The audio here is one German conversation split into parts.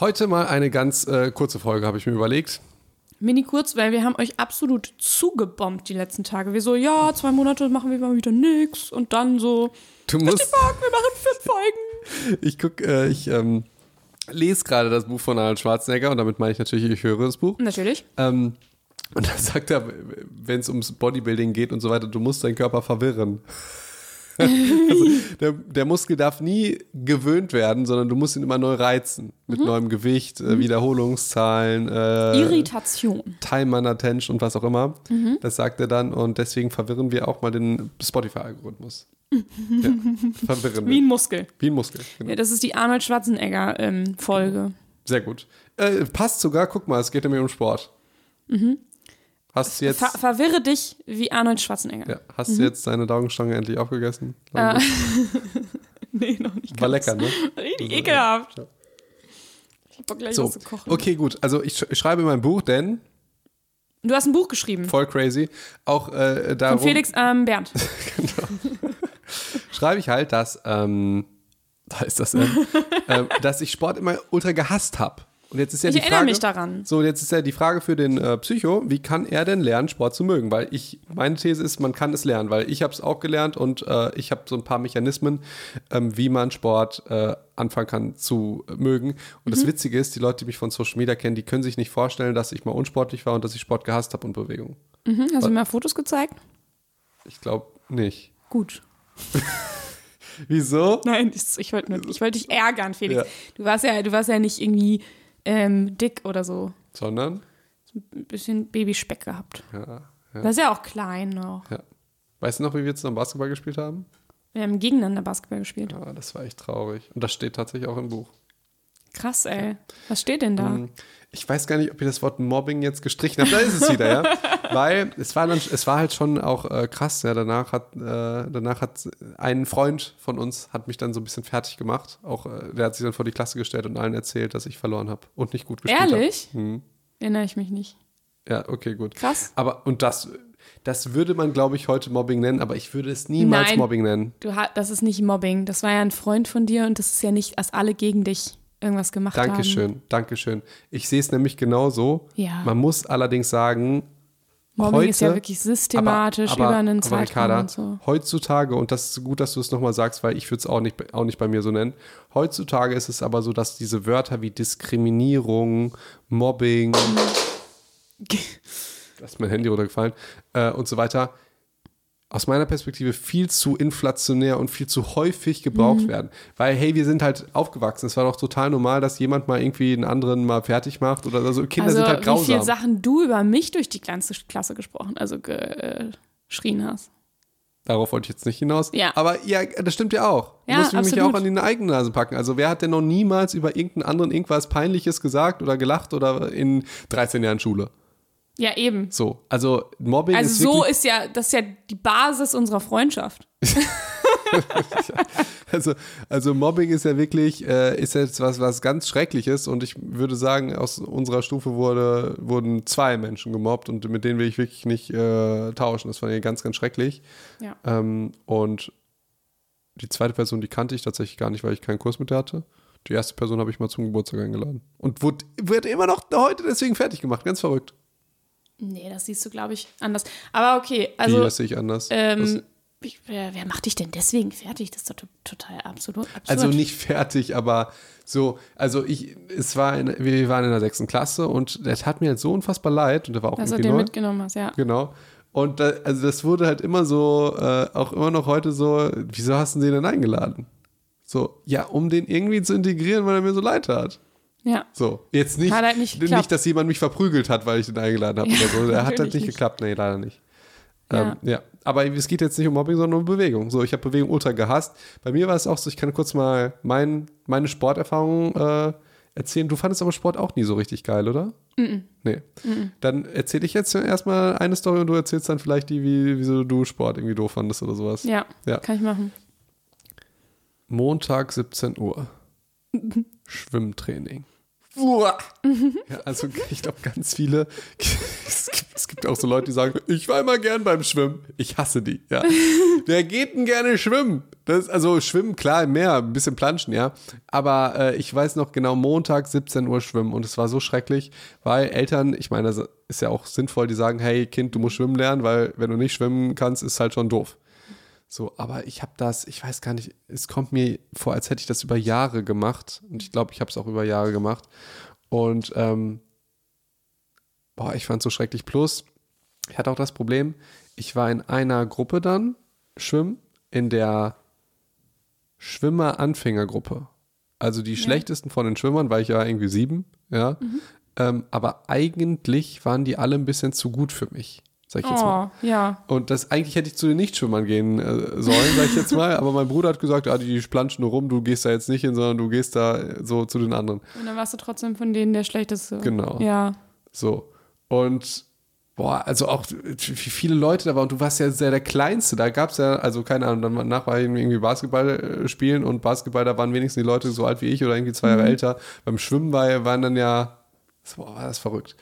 Heute mal eine ganz äh, kurze Folge, habe ich mir überlegt. Mini kurz, weil wir haben euch absolut zugebombt die letzten Tage. Wir so, ja, zwei Monate machen wir mal wieder nix und dann so, Du musst. fuck, wir machen fünf Folgen. Ich guck, äh, ich ähm, lese gerade das Buch von Arnold Schwarzenegger und damit meine ich natürlich, ich höre das Buch. Natürlich. Ähm, und da sagt er, wenn es ums Bodybuilding geht und so weiter, du musst deinen Körper verwirren. Also der, der Muskel darf nie gewöhnt werden, sondern du musst ihn immer neu reizen. Mit neuem Gewicht, äh, Wiederholungszahlen, äh, Irritation. Time on Attention und was auch immer. Das sagt er dann und deswegen verwirren wir auch mal den Spotify-Algorithmus. ja, verwirren Wie ein Muskel. Wie ein Muskel. Genau. Ja, das ist die Arnold Schwarzenegger-Folge. Sehr gut. Äh, passt sogar, guck mal, es geht nämlich um Sport. Hast du jetzt, Ver verwirre dich wie Arnold Schwarzenegger. ja, hast du jetzt deine Daugenstange endlich aufgegessen? Äh, nee, noch nicht. War ganz. lecker, ne? Richtig ekelhaft. Ich hab Bock, gleich So, was zu kochen. okay, gut. Also ich, sch ich schreibe mein Buch, denn Du hast ein Buch geschrieben. voll crazy. Auch äh, darum Von Felix ähm, Bernd. schreibe ich halt, dass ähm, da ist das, ähm, ähm, dass ich Sport immer ultra gehasst habe. Und jetzt ist ja Ich die erinnere Frage, mich daran. So, jetzt ist ja die Frage für den äh, Psycho, wie kann er denn lernen, Sport zu mögen? Weil ich, meine These ist, man kann es lernen, weil ich habe es auch gelernt und äh, ich habe so ein paar Mechanismen, ähm, wie man Sport äh, anfangen kann zu mögen. Und das Witzige ist, die Leute, die mich von Social Media kennen, die können sich nicht vorstellen, dass ich mal unsportlich war und dass ich Sport gehasst habe und Bewegung. Mhm, hast du mir Fotos gezeigt? Ich glaube nicht. Gut. Wieso? Nein, ich, ich wollte wollte dich ärgern, Felix. Ja. Du warst ja, du warst ja nicht irgendwie ähm, dick oder so. Sondern? Ein bisschen Babyspeck gehabt. Ja, ja, Das ist ja auch klein noch. ja. Weißt du noch, wie wir zusammen Basketball gespielt haben? Wir haben gegeneinander Basketball gespielt. Ja, das war echt traurig. Und das steht tatsächlich auch im Buch. Krass, ey. Was steht denn da? Ähm, Ich weiß gar nicht, ob ihr das Wort Mobbing jetzt gestrichen habt. Da ist es wieder, ja. Weil es war, dann, es war halt schon auch äh, krass. Ja, danach hat, äh, danach hat ein Freund von uns hat mich dann so ein bisschen fertig gemacht. Auch äh, der hat sich dann vor die Klasse gestellt und allen erzählt, dass ich verloren habe und nicht gut gespielt habe. Ehrlich? Mhm. Erinnere ich mich nicht. Ja, okay, gut. Krass. Aber und das, das würde man, glaube ich, heute Mobbing nennen, aber ich würde es niemals Nein. Mobbing nennen. Du das ist nicht Mobbing. Das war ja ein Freund von dir und das ist ja nicht, dass alle gegen dich irgendwas gemacht haben. Dankeschön, Dankeschön. Ich sehe es nämlich genauso. Ja. Man muss allerdings sagen, Mobbing heute, ist ja wirklich systematisch aber, aber, über einen Zeitraum Ricarda, und so. Heutzutage, und das ist gut, dass du es nochmal sagst, weil ich würde es auch nicht, auch nicht bei mir so nennen. Heutzutage ist es aber so, dass diese Wörter wie Diskriminierung, Mobbing, da ist mein Handy runtergefallen, äh, und so weiter, aus meiner Perspektive viel zu inflationär und viel zu häufig gebraucht Mhm. werden. Weil, hey, wir sind halt aufgewachsen. Es war doch total normal, dass jemand mal irgendwie einen anderen mal fertig macht oder so. Kinder Also sind halt wie grausam. viele Sachen du über mich durch die ganze Klasse gesprochen, also äh, geschrien hast. Darauf wollte ich jetzt nicht hinaus. Ja. Aber ja, das stimmt ja auch. Du Ja, musst mich ja absolut. auch an die eigene Nase packen. Also wer hat denn noch niemals über irgendeinen anderen irgendwas Peinliches gesagt oder gelacht oder in 13 Jahren Schule? Ja, eben. So, also Mobbing Also ist so wirklich, ist ja, das ist ja die Basis unserer Freundschaft. also, also Mobbing ist ja wirklich, äh, ist jetzt was, was ganz Schreckliches und ich würde sagen, aus unserer Stufe wurde, wurden zwei Menschen gemobbt und mit denen will ich wirklich nicht äh, tauschen. Das fand ich ganz, ganz schrecklich. Ja. Ähm, und die zweite Person, die kannte ich tatsächlich gar nicht, weil ich keinen Kurs mit der hatte. Die erste Person habe ich mal zum Geburtstag eingeladen. Und wurde, wird immer noch heute deswegen fertig gemacht. Ganz verrückt. Nee, das siehst du, glaube ich, anders. Aber okay, Also, also das sehe ich anders. ähm, ich, wer, wer macht dich denn deswegen fertig? Das ist doch to- total absolut absurd. also nicht fertig, aber so, also ich, es war, in, wir waren in der sechsten Klasse und der tat mir halt so unfassbar leid und der war auch dass du irgendwie den neu. mitgenommen hast, ja. Genau. Und da, also das wurde halt immer so, äh, auch immer noch heute so, wieso hast du den denn eingeladen? So, ja, um den irgendwie zu integrieren, weil er mir so leid tat. Ja. So, jetzt nicht, halt nicht nicht, dass jemand mich verprügelt hat, weil ich den eingeladen habe oder so. Er hat halt nicht nicht. geklappt. Nee, leider nicht. Ja. Ähm, ja. Aber es geht jetzt nicht um Mobbing, sondern um Bewegung. So, ich habe Bewegung ultra gehasst. Bei mir war es auch so, ich kann kurz mal mein, meine Sporterfahrung äh, erzählen. Du fandest aber Sport auch nie so richtig geil, oder? Nee. Dann erzähle ich jetzt erstmal eine Story und du erzählst dann vielleicht die, wie, wieso du Sport irgendwie doof fandest oder sowas. Ja, Ja. kann ich machen. Montag 17 Uhr. Schwimmtraining. Ja, also ich glaube, ganz viele, es gibt Es gibt auch so Leute, die sagen, ich war immer gern beim Schwimmen. Ich hasse die, ja. Wer geht denn gerne schwimmen? Das also schwimmen, klar, im Meer, ein bisschen planschen, ja. Aber äh, ich weiß noch genau, Montag 17 Uhr schwimmen und es war so schrecklich, weil Eltern, ich meine, das ist ja auch sinnvoll, die sagen, hey Kind, du musst schwimmen lernen, weil wenn du nicht schwimmen kannst, ist halt schon doof. So, aber ich habe das, ich weiß gar nicht, es kommt mir vor, als hätte ich das über Jahre gemacht und ich glaube, ich habe es auch über Jahre gemacht und ähm, boah, ich fand es so schrecklich. Plus, ich hatte auch das Problem, ich war in einer Gruppe dann schwimmen, in der Schwimmer-Anfängergruppe. Also die Ja. schlechtesten von den Schwimmern, weil ich ja irgendwie sieben, ja. Mhm. Ähm, aber eigentlich waren die alle ein bisschen zu gut für mich, sag ich jetzt mal. Oh, ja. Und das eigentlich hätte ich zu den Nichtschwimmern gehen äh, sollen, sag ich jetzt mal. Aber mein Bruder hat gesagt, ah, die planschen nur rum, du gehst da jetzt nicht hin, sondern du gehst da äh, so zu den anderen. Und dann warst du trotzdem von denen der Schlechteste. Genau. Ja. So. Und boah, also auch wie viele Leute da waren. Und du warst ja sehr der Kleinste. Da gab es ja, also keine Ahnung, danach war irgendwie Basketball äh, spielen und Basketball, da waren wenigstens die Leute so alt wie ich oder irgendwie zwei Jahre älter. Beim Schwimmen war, waren dann ja, boah, war das verrückt.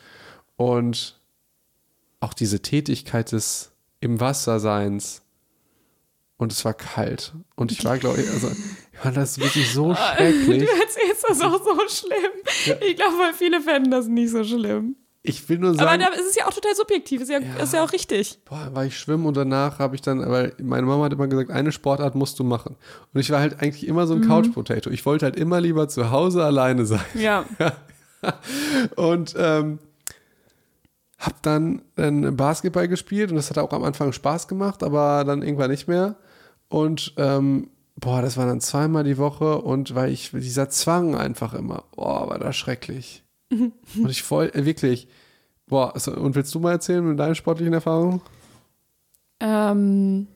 Und auch diese Tätigkeit des im Wasserseins. Und es war kalt. Und ich war, glaube ich, also, ich fand das wirklich so schrecklich. Du erzählst das auch so schlimm. Ich glaube, weil viele fänden das nicht so schlimm. Ich will nur Aber sagen. ist es ja auch total subjektiv. Ist ja, Ja. Ist ja auch richtig. boah, war ich schwimmen und danach habe ich dann, weil meine Mama hat immer gesagt, eine Sportart musst du machen. Und ich war halt eigentlich immer so ein Couch Potato. Ich wollte halt immer lieber zu Hause alleine sein. Ja. Und ähm, hab dann, dann Basketball gespielt und das hat auch am Anfang Spaß gemacht, aber dann irgendwann nicht mehr. Und ähm, boah, das war dann zweimal die Woche und weil ich dieser Zwang einfach immer, boah, war das schrecklich. und ich voll, äh, wirklich, boah, also, und willst du mal erzählen mit deinen sportlichen Erfahrungen? Ähm,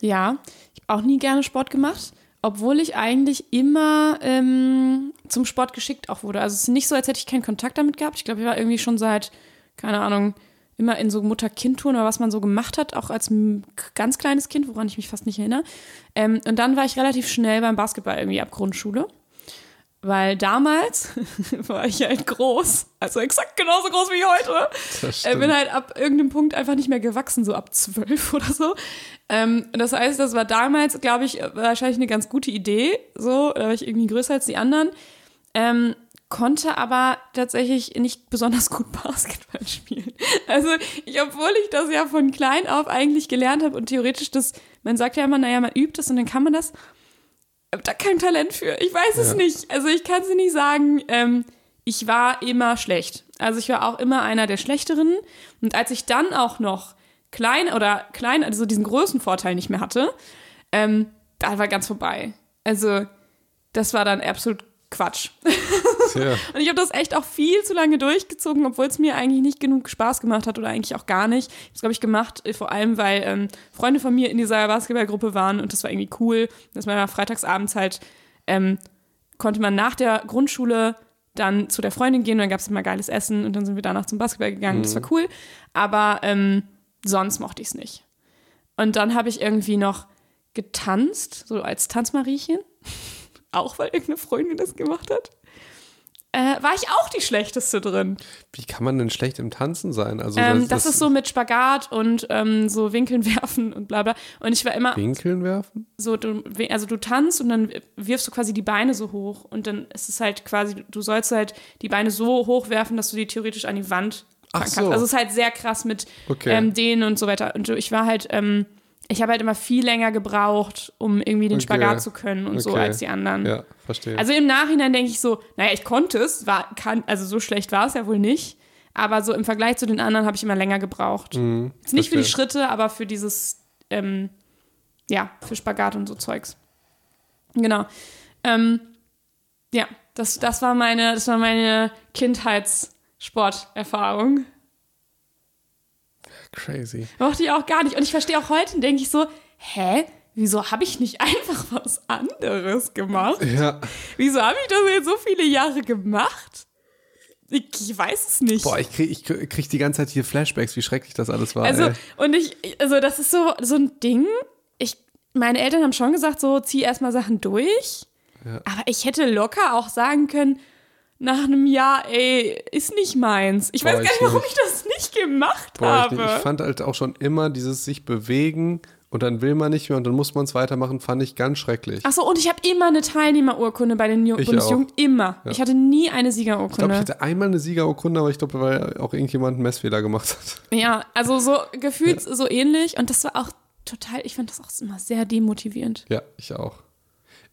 ja, ich habe auch nie gerne Sport gemacht, obwohl ich eigentlich immer ähm, zum Sport geschickt auch wurde. Also es ist nicht so, als hätte ich keinen Kontakt damit gehabt. Ich glaube, ich war irgendwie schon seit, keine Ahnung, immer in so Mutter-Kind-Touren oder was man so gemacht hat, auch als ganz kleines Kind, woran ich mich fast nicht erinnere. Ähm, und dann war ich relativ schnell beim Basketball irgendwie ab Grundschule. Weil damals war ich halt groß, also exakt genauso groß wie heute. Ich bin halt ab irgendeinem Punkt einfach nicht mehr gewachsen, so ab zwölf oder so. Ähm, das heißt, das war damals, glaube ich, wahrscheinlich eine ganz gute Idee. So, da war ich irgendwie größer als die anderen. Ähm, konnte aber tatsächlich nicht besonders gut Basketball spielen. Also, ich, obwohl ich das ja von klein auf eigentlich gelernt habe und theoretisch das, man sagt ja immer, naja, man übt es und dann kann man das. Hab da kein Talent für. Ich weiß es Ja. nicht. Also ich kann es nicht sagen. Ähm, ich war immer schlecht. Also ich war auch immer einer der Schlechteren. Und als ich dann auch noch klein oder klein, also diesen Größenvorteil nicht mehr hatte, ähm, da war ganz vorbei. Also das war dann absolut Quatsch. Tja. Und ich habe das echt auch viel zu lange durchgezogen, obwohl es mir eigentlich nicht genug Spaß gemacht hat oder eigentlich auch gar nicht. Ich habe es, glaube ich, gemacht, äh, vor allem, weil ähm, Freunde von mir in dieser Basketballgruppe waren und das war irgendwie cool, dass man ja freitagsabends halt ähm, konnte man nach der Grundschule dann zu der Freundin gehen und dann gab es immer geiles Essen und dann sind wir danach zum Basketball gegangen. Das war cool. Aber ähm, sonst mochte ich es nicht. Und dann habe ich irgendwie noch getanzt, so als Tanzmariechen. auch weil irgendeine Freundin das gemacht hat. Äh, war ich auch die schlechteste drin. Wie kann man denn schlecht im Tanzen sein? Also Ähm, das, ist so mit Spagat und ähm, so Winkeln werfen und bla bla. Und ich war immer Winkeln werfen? so, du, also du tanzt und dann wirfst du quasi die Beine so hoch und dann ist es halt quasi, du sollst halt die Beine so hoch werfen, dass du die theoretisch an die Wand Ach so. kannst. Also es ist halt sehr krass mit Okay. ähm, denen und so weiter. Und ich war halt, ähm, ich habe halt immer viel länger gebraucht, um irgendwie den Okay. Spagat zu können und so Okay. als die anderen. Ja, verstehe. Also im Nachhinein denke ich so, naja, ich konnte es, war, kann, also so schlecht war es ja wohl nicht. Aber so im Vergleich zu den anderen habe ich immer länger gebraucht. Mhm, Jetzt nicht für die verstehe. Schritte, aber für dieses, ähm, ja, für Spagat und so Zeugs. Genau. Ähm, ja, das, das war meine, das war meine Kindheitssporterfahrung. Crazy. Mochte ich auch gar nicht. Und ich verstehe auch heute, denke ich so, hä? Wieso habe ich nicht einfach was anderes gemacht? Ja. Wieso habe ich das jetzt so viele Jahre gemacht? Ich, weiß es nicht. Boah, ich krieg, ich krieg die ganze Zeit hier Flashbacks, wie schrecklich das alles war. also, ey. und ich, also das ist so, so ein Ding. Ich, meine Eltern haben schon gesagt, so, zieh erstmal Sachen durch. Ja. Aber ich hätte locker auch sagen können, nach einem Jahr, ey, ist nicht meins. Ich Boah, weiß gar ich nicht, warum ich das nicht gemacht Boah, ich, habe. nicht. ich fand halt auch schon immer dieses sich bewegen und dann will man nicht mehr und dann muss man es weitermachen, fand ich ganz schrecklich. Ach so, und ich habe immer eine Teilnehmerurkunde bei den Ju- Ich Bundesjugend. Immer. Ja. Ich hatte nie eine Ich glaube, ich Siegerurkunde. hatte einmal eine Siegerurkunde, aber ich glaube, weil auch irgendjemand einen Messfehler gemacht hat. ja, also so gefühlt so ähnlich. Und das war auch total, ich fand das auch immer sehr demotivierend. Ja, ich auch.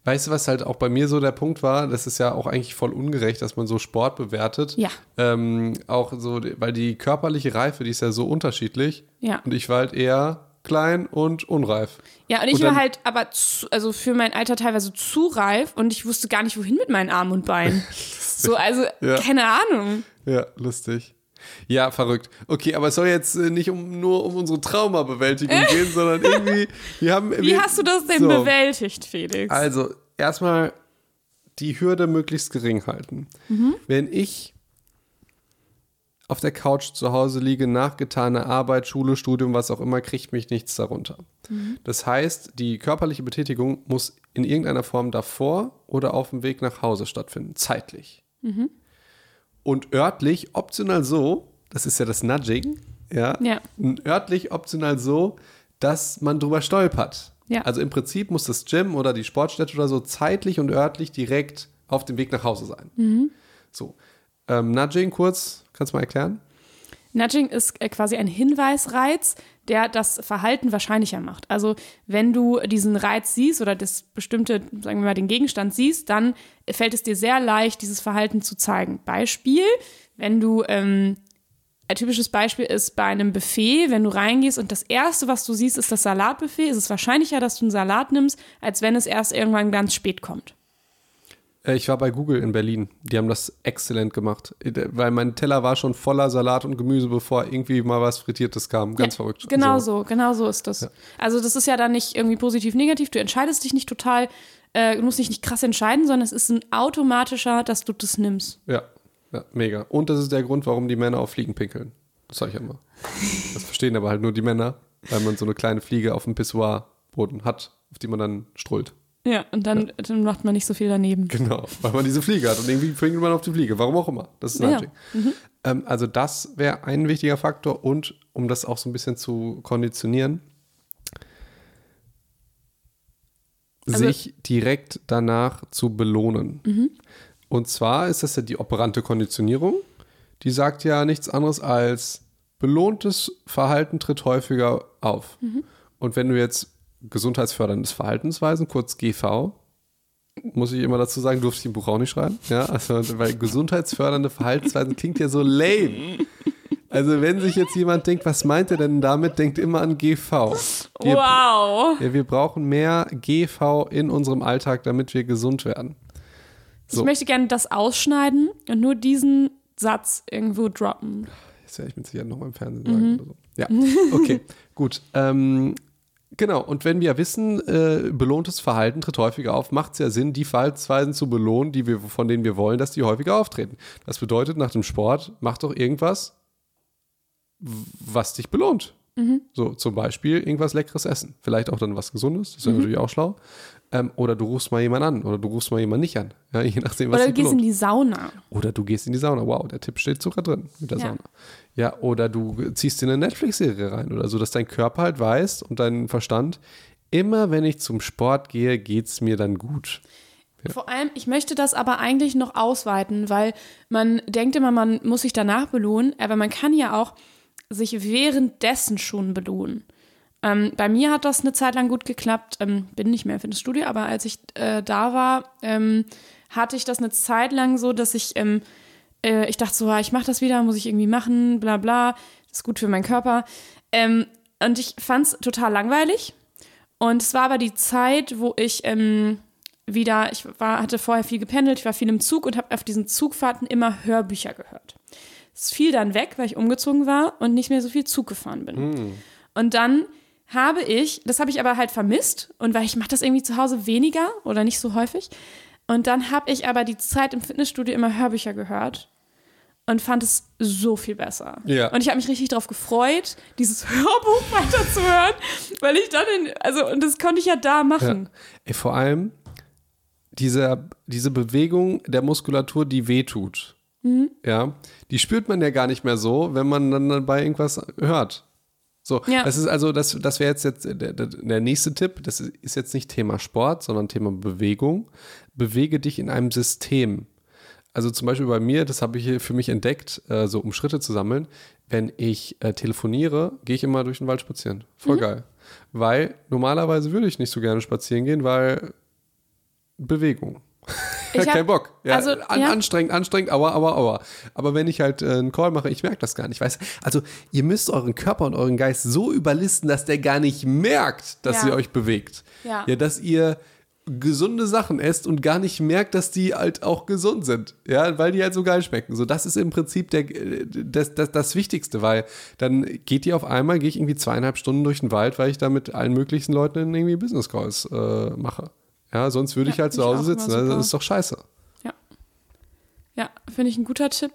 Weißt du, was halt auch bei mir so der Punkt war? Das ist ja auch eigentlich voll ungerecht, dass man so Sport bewertet. Ja. Ähm, auch so, weil die körperliche Reife, die ist ja so unterschiedlich. Ja. Und ich war halt eher klein und unreif. Ja, und ich Und war halt aber zu, also für mein Alter teilweise zu reif und ich wusste gar nicht, wohin mit meinen Armen und Beinen. so, also, Ja. keine Ahnung. Ja, lustig. Ja, verrückt. Okay, aber es soll jetzt äh, nicht um, nur um unsere Traumabewältigung gehen, sondern irgendwie, wir haben. Wie wir, hast du das denn so, bewältigt, Felix? Also, erstmal die Hürde möglichst gering halten. Wenn ich auf der Couch zu Hause liege, nach getaner Arbeit, Schule, Studium, was auch immer, kriegt mich nichts darunter. Das heißt, die körperliche Betätigung muss in irgendeiner Form davor oder auf dem Weg nach Hause stattfinden, zeitlich. Und örtlich optional so, das ist ja das Nudging, ja, Ja. örtlich optional so, dass man drüber stolpert. Ja. Also im Prinzip muss das Gym oder die Sportstätte oder so zeitlich und örtlich direkt auf dem Weg nach Hause sein. Mhm. So. Ähm, Nudging kurz, kannst du mal erklären? Nudging ist äh, quasi ein Hinweisreiz, der das Verhalten wahrscheinlicher macht. Also wenn du diesen Reiz siehst oder das bestimmte, sagen wir mal, den Gegenstand siehst, dann fällt es dir sehr leicht, dieses Verhalten zu zeigen. Beispiel, wenn du, ähm, ein typisches Beispiel ist bei einem Buffet, wenn du reingehst und das Erste, was du siehst, ist das Salatbuffet, ist es wahrscheinlicher, dass du einen Salat nimmst, als wenn es erst irgendwann ganz spät kommt. Äh, ich war bei Google in Berlin. Die haben das exzellent gemacht. Äh, Weil mein Teller war schon voller Salat und Gemüse, bevor irgendwie mal was Frittiertes kam. Ganz Ja, verrückt. Genau Also, so, genau so ist das. Also das ist ja dann nicht irgendwie positiv, negativ. Du entscheidest dich nicht total, äh, du musst dich nicht krass entscheiden, sondern es ist ein automatischer, dass du das nimmst. Ja, ja, mega. Und das ist der Grund, warum die Männer auf Fliegen pinkeln. Das sag ich immer. Das verstehen aber halt nur die Männer, weil man so eine kleine Fliege auf dem Pissoirboden hat, auf die man dann strullt. Ja, und dann, dann macht man nicht so viel daneben. Genau, weil man diese Fliege hat und irgendwie pinkelt man auf die Fliege, warum auch immer. Das ist Ja. Nudging. Ähm, also das wäre ein wichtiger Faktor und um das auch so ein bisschen zu konditionieren, Also- sich direkt danach zu belohnen. Mhm. Und zwar ist das ja die operante Konditionierung. Die sagt ja nichts anderes als belohntes Verhalten tritt häufiger auf. Mhm. Und wenn du jetzt gesundheitsförderndes Verhaltensweisen, kurz GV, muss ich immer dazu sagen, durfte ich im Buch auch nicht schreiben. Ja, also, weil gesundheitsfördernde Verhaltensweisen klingt ja so lame. Also, wenn sich jetzt jemand denkt, was meint er denn damit, denkt immer an GV. Wir, Wow! ja, wir brauchen mehr GV in unserem Alltag, damit wir gesund werden. So. Ich möchte gerne das ausschneiden und nur diesen Satz irgendwo droppen. Das werde ich mit Sicherheit noch mal im Fernsehen sagen oder so. Ja, okay, gut. Ähm, genau, und wenn wir wissen, äh, belohntes Verhalten tritt häufiger auf, macht es ja Sinn, die Verhaltensweisen zu belohnen, die wir, von denen wir wollen, dass die häufiger auftreten. Das bedeutet, nach dem Sport, mach doch irgendwas, was dich belohnt. So, zum Beispiel irgendwas Leckeres essen. Vielleicht auch dann was Gesundes, das wäre natürlich auch schlau. Ähm, oder du rufst mal jemanden an oder du rufst mal jemanden nicht an. Ja, je nachdem, was Oder du gehst in belohnt. die Sauna. Oder du gehst in die Sauna. Wow, der Tipp steht sogar drin mit der Ja. Sauna. Ja, oder du ziehst in eine Netflix-Serie rein oder so, dass dein Körper halt weiß und dein Verstand, immer wenn ich zum Sport gehe, geht es mir dann gut. Vor allem, ich möchte das aber eigentlich noch ausweiten, weil man denkt immer, man muss sich danach belohnen, aber man kann ja auch sich währenddessen schon belohnen. Ähm, bei mir hat das eine Zeit lang gut geklappt, ähm, bin nicht mehr für das Studio, aber als ich äh, da war, ähm, hatte ich das eine Zeit lang so, dass ich, ähm, äh, ich dachte so, ah, ich mache das wieder, muss ich irgendwie machen, bla bla, das ist gut für meinen Körper. Ähm, und ich fand es total langweilig. Und es war aber die Zeit, wo ich ähm, wieder, ich war, hatte vorher viel gependelt, ich war viel im Zug und habe auf diesen Zugfahrten immer Hörbücher gehört. Es fiel dann weg, weil ich umgezogen war und nicht mehr so viel Zug gefahren bin. Und dann habe ich, das habe ich aber halt vermisst und weil ich mache das irgendwie zu Hause weniger oder nicht so häufig. Und dann habe ich aber die Zeit im Fitnessstudio immer Hörbücher gehört und fand es so viel besser. Ja. Und ich habe mich richtig darauf gefreut, dieses Hörbuch weiterzuhören, weil ich dann in, also und das konnte ich ja da machen. Ey, vor allem diese, diese Bewegung der Muskulatur, die wehtut, Mhm. ja, die spürt man ja gar nicht mehr so, wenn man dann dabei irgendwas hört. So, Ja. das ist also, das, das wäre jetzt, jetzt der, der, nächste Tipp. Das ist jetzt nicht Thema Sport, sondern Thema Bewegung. Bewege dich in einem System. Also zum Beispiel bei mir, das habe ich hier für mich entdeckt, äh, so um Schritte zu sammeln. Wenn ich äh, telefoniere, gehe ich immer durch den Wald spazieren. Voll geil. Weil normalerweise würde ich nicht so gerne spazieren gehen, weil Bewegung. Ich hab- kein Bock. Ja, also, an, ja. Anstrengend, anstrengend, aua, aua, aua. Aber wenn ich halt äh, einen Call mache, ich merke das gar nicht. Weiß, also ihr müsst euren Körper und euren Geist so überlisten, dass der gar nicht merkt, dass Ja. ihr euch bewegt. Ja. ja, dass ihr gesunde Sachen esst und gar nicht merkt, dass die halt auch gesund sind. Ja, weil die halt so geil schmecken. So, das ist im Prinzip der, das, das, das Wichtigste, weil dann geht ihr auf einmal, gehe ich irgendwie zweieinhalb Stunden durch den Wald, weil ich da mit allen möglichen Leuten irgendwie Business Calls äh, mache. Ja, sonst würde Ja, ich halt zu Hause sitzen. Also. Das ist doch scheiße. Ja, finde ich ein guter Tipp.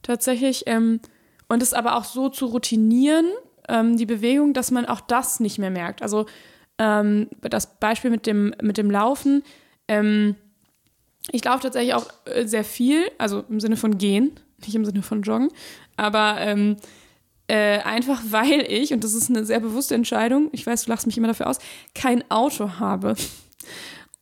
Tatsächlich. Ähm, und es aber auch so zu routinieren, ähm, die Bewegung, dass man auch das nicht mehr merkt. Also ähm, das Beispiel mit dem, mit dem Laufen. Ähm, ich laufe tatsächlich auch äh, sehr viel, also im Sinne von gehen, nicht im Sinne von joggen, aber ähm, äh, einfach weil ich, und das ist eine sehr bewusste Entscheidung, ich weiß, du lachst mich immer dafür aus, kein Auto habe.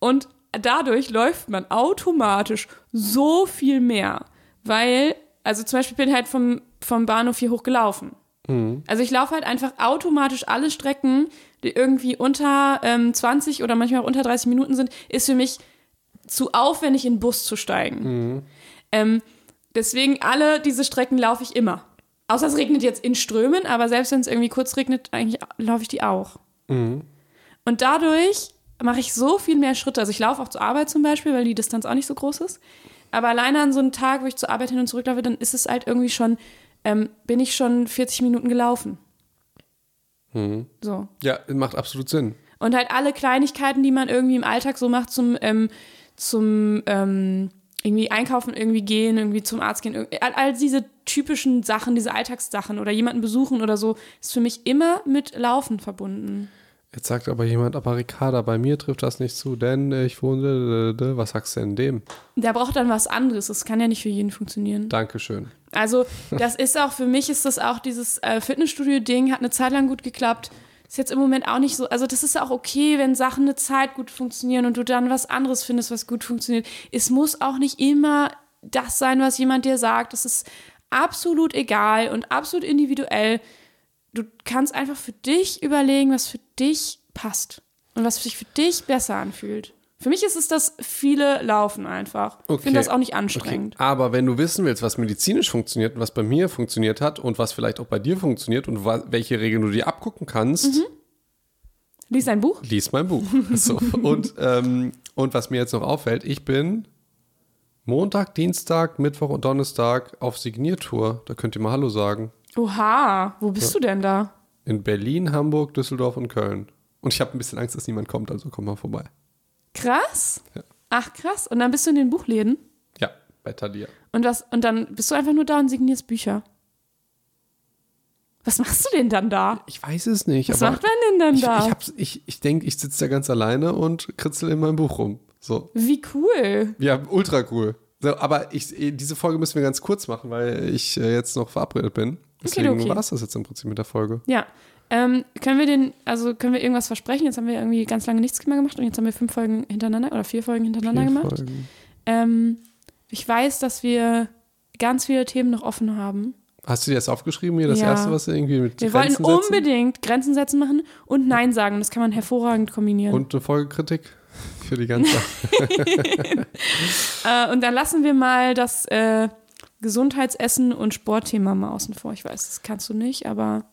Und dadurch läuft man automatisch so viel mehr, weil, also zum Beispiel bin ich halt vom, vom Bahnhof hier hochgelaufen. Also ich laufe halt einfach automatisch alle Strecken, die irgendwie unter ähm, 20 oder manchmal auch unter 30 Minuten sind, ist für mich zu aufwendig, in den Bus zu steigen. Ähm, deswegen alle diese Strecken laufe ich immer. Außer es regnet jetzt in Strömen, aber selbst wenn es irgendwie kurz regnet, eigentlich laufe ich die auch. Und dadurch mache ich so viel mehr Schritte. Also ich laufe auch zur Arbeit zum Beispiel, weil die Distanz auch nicht so groß ist. Aber alleine an so einem Tag, wo ich zur Arbeit hin und zurück laufe, dann ist es halt irgendwie schon, ähm, bin ich schon 40 Minuten gelaufen. So. Ja, macht absolut Sinn. Und halt alle Kleinigkeiten, die man irgendwie im Alltag so macht, zum, ähm, zum ähm, irgendwie einkaufen, irgendwie gehen, irgendwie zum Arzt gehen, all, all diese typischen Sachen, diese Alltagssachen oder jemanden besuchen oder so, ist für mich immer mit Laufen verbunden. Jetzt sagt aber jemand, aber Ricarda, bei mir trifft das nicht zu, denn ich wohne, was sagst du denn dem? Der braucht dann was anderes. Das kann ja nicht für jeden funktionieren. Dankeschön. Also, das ist auch, für mich ist das auch dieses äh, Fitnessstudio-Ding, hat eine Zeit lang gut geklappt. Ist jetzt im Moment auch nicht so, also das ist auch okay, wenn Sachen eine Zeit gut funktionieren und du dann was anderes findest, was gut funktioniert. Es muss auch nicht immer das sein, was jemand dir sagt. Das ist absolut egal und absolut individuell. Du kannst einfach für dich überlegen, was für dich passt und was sich für dich besser anfühlt. Für mich ist es das viele Laufen einfach. Ich Okay. finde das auch nicht anstrengend. Okay. Aber wenn du wissen willst, was medizinisch funktioniert und was bei mir funktioniert hat und was vielleicht auch bei dir funktioniert und welche Regeln du dir abgucken kannst, Mhm. Lies ein Buch. lies mein Buch. so. und, ähm, und was mir jetzt noch auffällt, ich bin Montag, Dienstag, Mittwoch und Donnerstag auf Signiertour. Da könnt ihr mal Hallo sagen. Oha, wo bist du denn da? In Berlin, Hamburg, Düsseldorf und Köln. Und ich habe ein bisschen Angst, dass niemand kommt, also komm mal vorbei. Krass. Ja. Ach, krass. Und dann bist du in den Buchläden Ja, bei Thalia. und was und dann bist du einfach nur da und signierst Bücher. Was machst du denn dann da? Ich weiß es nicht. Was macht man denn dann ich, da? ich, hab's- ich, ich denke, ich sitze da ganz alleine und kritzel in meinem Buch rum. So. Wie cool. Ja, ultra cool. So, aber ich, diese Folge müssen wir ganz kurz machen, weil ich äh, jetzt noch verabredet bin. Deswegen okay. war es das jetzt im Prinzip mit der Folge. Ja. Ähm, können wir den, also können wir irgendwas versprechen? Jetzt haben wir irgendwie ganz lange nichts mehr gemacht und jetzt haben wir fünf Folgen hintereinander oder vier Folgen hintereinander Vier gemacht. Folgen. Ähm, ich weiß, dass wir ganz viele Themen noch offen haben. Hast du dir das aufgeschrieben hier? Das Ja. erste, was du irgendwie mit Wir Grenzen wollten setzen? unbedingt Grenzen setzen machen und Nein sagen. Das kann man hervorragend kombinieren. Und eine Folgekritik für die ganze. Äh, und dann lassen wir mal das äh, Gesundheitsessen und Sportthema mal außen vor. Ich weiß, das kannst du nicht, aber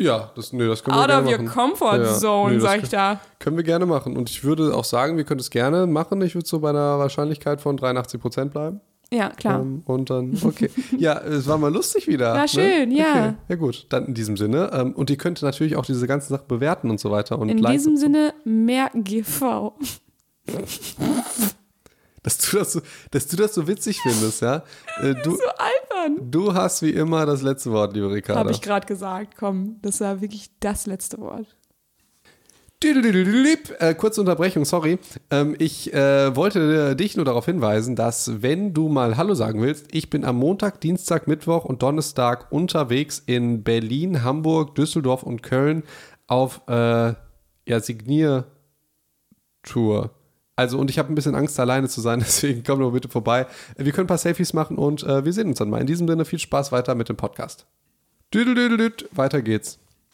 ja, das, nee, das können wir out gerne of your machen. comfort Ja. zone, Nee, das sag ich da. Können wir gerne machen. Und ich würde auch sagen, wir können es gerne machen. Ich würde so bei einer Wahrscheinlichkeit von 83 Prozent bleiben. Ja, klar. Ähm, und dann, okay. ja, es war mal lustig wieder. War schön, ne? ja. Okay. Ja, gut. Dann in diesem Sinne. Ähm, und ihr könnt natürlich auch diese ganzen Sachen bewerten und so weiter. Und In diesem Sinne, mehr GV. Dass du das so, dass du das so witzig findest, ja. Äh, du, So albern. du hast wie immer das letzte Wort, liebe Ricarda. Habe ich gerade gesagt. Komm, das war wirklich das letzte Wort. Äh, kurze Unterbrechung, sorry. Ähm, ich äh, wollte dich nur darauf hinweisen, dass wenn du mal Hallo sagen willst, ich bin am Montag, Dienstag, Mittwoch und Donnerstag unterwegs in Berlin, Hamburg, Düsseldorf und Köln auf äh, ja, Signiertour. Also, und ich habe ein bisschen Angst, alleine zu sein, deswegen komm doch bitte vorbei. Wir können ein paar Selfies machen und äh, wir sehen uns dann mal. In diesem Sinne viel Spaß weiter mit dem Podcast. Weiter geht's.